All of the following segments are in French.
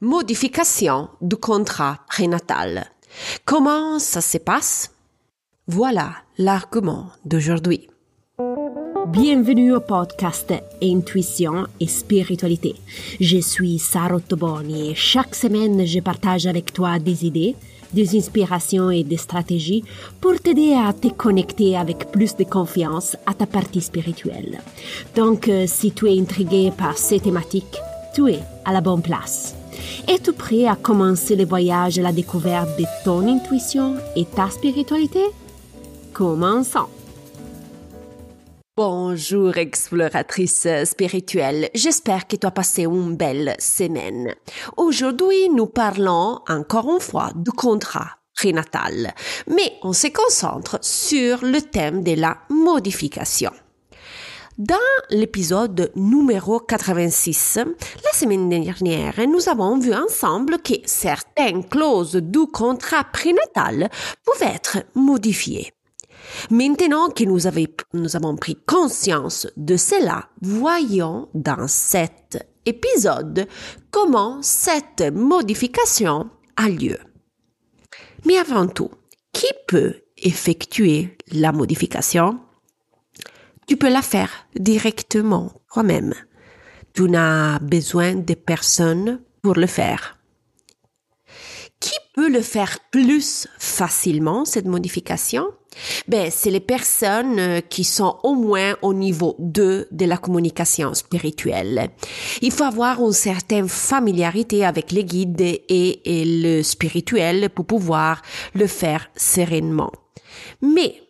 Modification du contrat prénatal. Comment ça se passe? Voilà l'argument d'aujourd'hui. Bienvenue au podcast Intuition et Spiritualité. Je suis Sarah Toboni et chaque semaine je partage avec toi des idées, des inspirations et des stratégies pour t'aider à te connecter avec plus de confiance à ta partie spirituelle. Donc, euh, si tu es intrigué par ces thématiques, tu es à la bonne place. Es-tu prêt à commencer le voyage à la découverte de ton intuition et ta spiritualité? Commençons. Bonjour exploratrice spirituelle, j'espère que tu as passé une belle semaine. Aujourd'hui, nous parlons encore une fois du contrat prénatal, mais on se concentre sur le thème de la modification. Dans l'épisode numéro 86, la semaine dernière, nous avons vu ensemble que certaines clauses du contrat prénatal pouvaient être modifiées. Maintenant que nous, nous avons pris conscience de cela, voyons dans cet épisode comment cette modification a lieu. Mais avant tout, qui peut effectuer la modification? Tu peux la faire directement toi-même. Tu n'as besoin de personne pour le faire. Qui peut le faire plus facilement, cette modification? Ben, c'est les personnes euh, qui sont au moins au niveau 2 de la communication spirituelle. Il faut avoir une certaine familiarité avec les guides et, le spirituel pour pouvoir le faire sereinement. Mais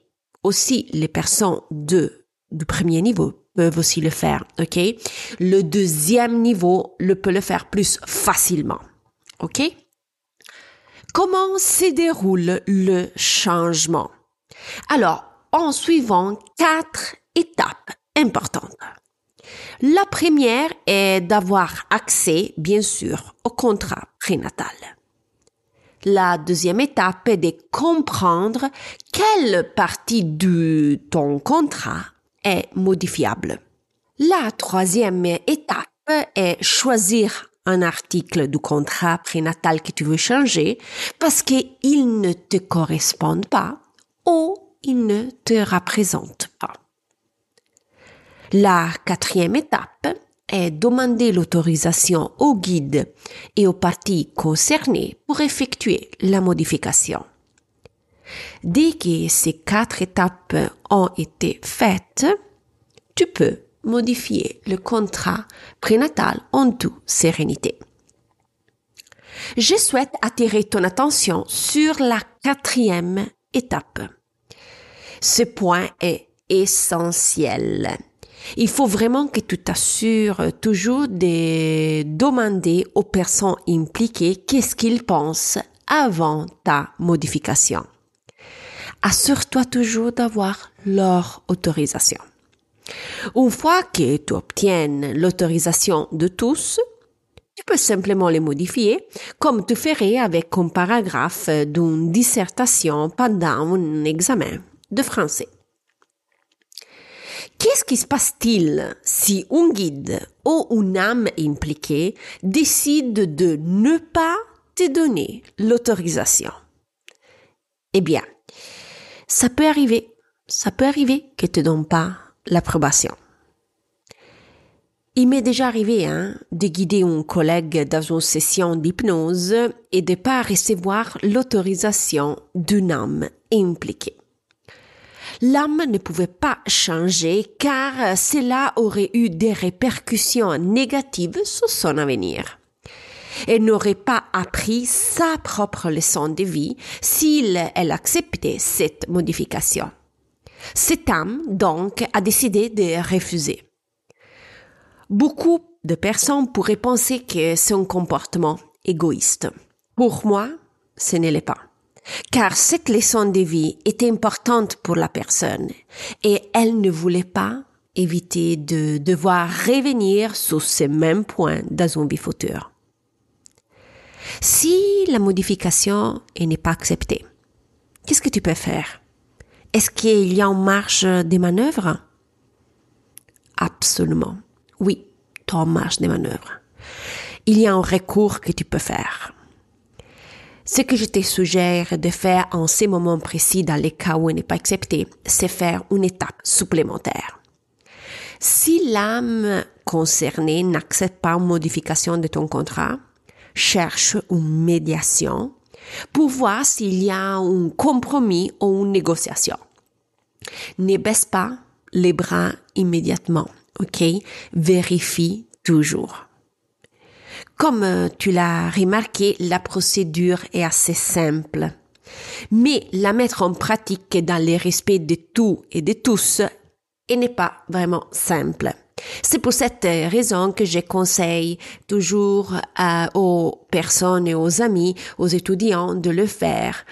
aussi les personnes de, du premier niveau peuvent aussi le faire? Le deuxième niveau le peut le faire plus facilement, ok? Comment se déroule le changement? Alors, en suivant quatre étapes importantes. La première est d'avoir accès, bien sûr, au contrat prénatal. La deuxième étape est de comprendre quelle partie de ton contrat est modifiable. La troisième étape est choisir un article du contrat prénatal que tu veux changer parce qu'il ne te correspond pas ou il ne te représente pas. La quatrième étape est demander l'autorisation au guide et aux parties concernées pour effectuer la modification. Dès que ces quatre étapes ont été faites, tu peux modifier le contrat prénatal en toute sérénité. Je souhaite attirer ton attention sur la quatrième étape. Ce point est essentiel. Il faut vraiment que tu t'assures toujours de demander aux personnes impliquées qu'est-ce qu'ils pensent avant ta modification. Assure-toi toujours d'avoir leur autorisation. Une fois que tu obtiennes l'autorisation de tous, tu peux simplement les modifier comme tu ferais avec un paragraphe d'une dissertation pendant un examen de français. Qu'est-ce qui se passe-t-il si un guide ou une âme impliquée décide de ne pas te donner l'autorisation? Eh bien, ça peut arriver. Ça peut arriver que te donne pas l'approbation. Il m'est déjà arrivé hein, de guider un collègue dans une session d'hypnose et de pas recevoir l'autorisation d'une âme impliquée. L'âme ne pouvait pas changer car cela aurait eu des répercussions négatives sur son avenir. Elle n'aurait pas appris sa propre leçon de vie s'il elle acceptait cette modification. Cette âme, donc, a décidé de refuser. Beaucoup de personnes pourraient penser que c'est un comportement égoïste. Pour moi, ce n'est pas. Car cette leçon de vie était importante pour la personne et elle ne voulait pas éviter de devoir revenir sur ce même point dans une vie. Si la modification n'est pas acceptée, qu'est-ce que tu peux faire? Est-ce qu'il y a en marge des manœuvres Absolument. Oui, tu as en marge des manœuvres. il y a un recours que tu peux faire. Ce que je te suggère de faire en ces moments précis dans les cas où il n'est pas accepté, c'est faire une étape supplémentaire. Si l'âme concernée n'accepte pas une modification de ton contrat, cherche une médiation pour voir s'il y a un compromis ou une négociation. Ne baisse pas les bras immédiatement, ok? Vérifie toujours. Comme euh, tu l'as remarqué, la procédure est assez simple. Mais la mettre en pratique dans le respect de tout et de tous n'est pas vraiment simple. C'est pour cette raison que je conseille toujours euh, aux personnes et aux amis, aux étudiants de le faire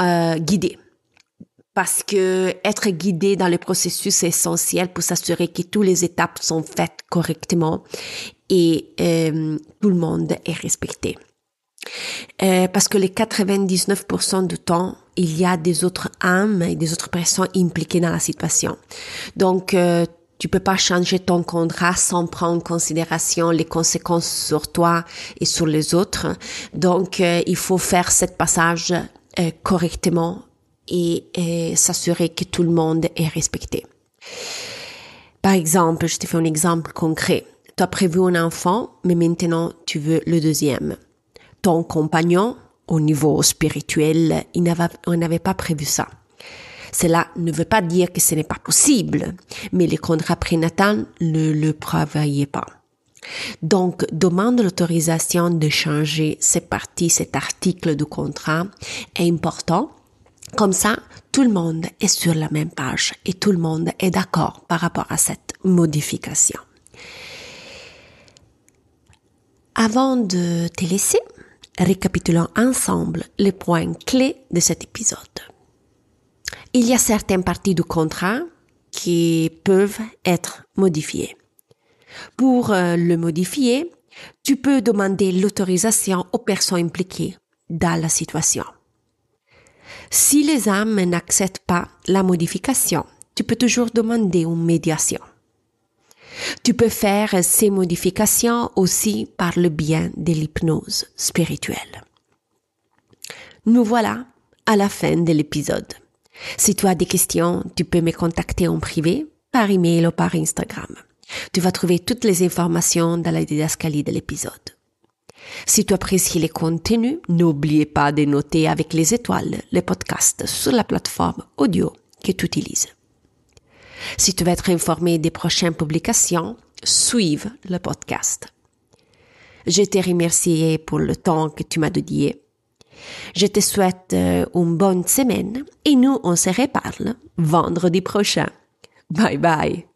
euh, guider parce que être guidé dans le processus est essentiel pour s'assurer que toutes les étapes sont faites correctement et euh, tout le monde est respecté. Euh, parce que les 99% du temps, il y a des autres âmes et des autres personnes impliquées dans la situation. Donc, euh, tu peux pas changer ton contrat sans prendre en considération les conséquences sur toi et sur les autres. Donc, euh, il faut faire ce passage euh, correctement et, s'assurer que tout le monde est respecté. Par exemple, je te fais un exemple concret. Tu as prévu un enfant, mais maintenant tu veux le deuxième. Ton compagnon, au niveau spirituel, il n'avait pas prévu ça. Cela ne veut pas dire que ce n'est pas possible, mais le contrat prénatal ne le prévoyait pas. Donc, demande l'autorisation de changer cette partie, cet article du contrat est important comme ça, tout le monde est sur la même page et tout le monde est d'accord par rapport à cette modification. Avant de te récapitulons ensemble les points clés de cet épisode. Il y a certaines parties du contrat qui peuvent être modifiées. Pour euh, le modifier, tu peux demander l'autorisation aux personnes impliquées dans la situation. Si les âmes n'acceptent pas la modification, tu peux toujours demander une médiation. Tu peux faire ces modifications aussi par le bien de l'hypnose spirituelle. Nous voilà à la fin de l'épisode. Si tu as des questions, tu peux me contacter en privé, par email ou par Instagram. Tu vas trouver toutes les informations dans la didascalie de l'épisode. Si tu apprécies les contenus, n'oubliez pas de noter avec les étoiles le podcast sur la plateforme audio que tu utilises. Si tu veux être informé des prochaines publications, suive le podcast. Je te remercie pour le temps que tu m'as dédié. Je te souhaite euh, une bonne semaine et nous on se reparle vendredi prochain. Bye bye.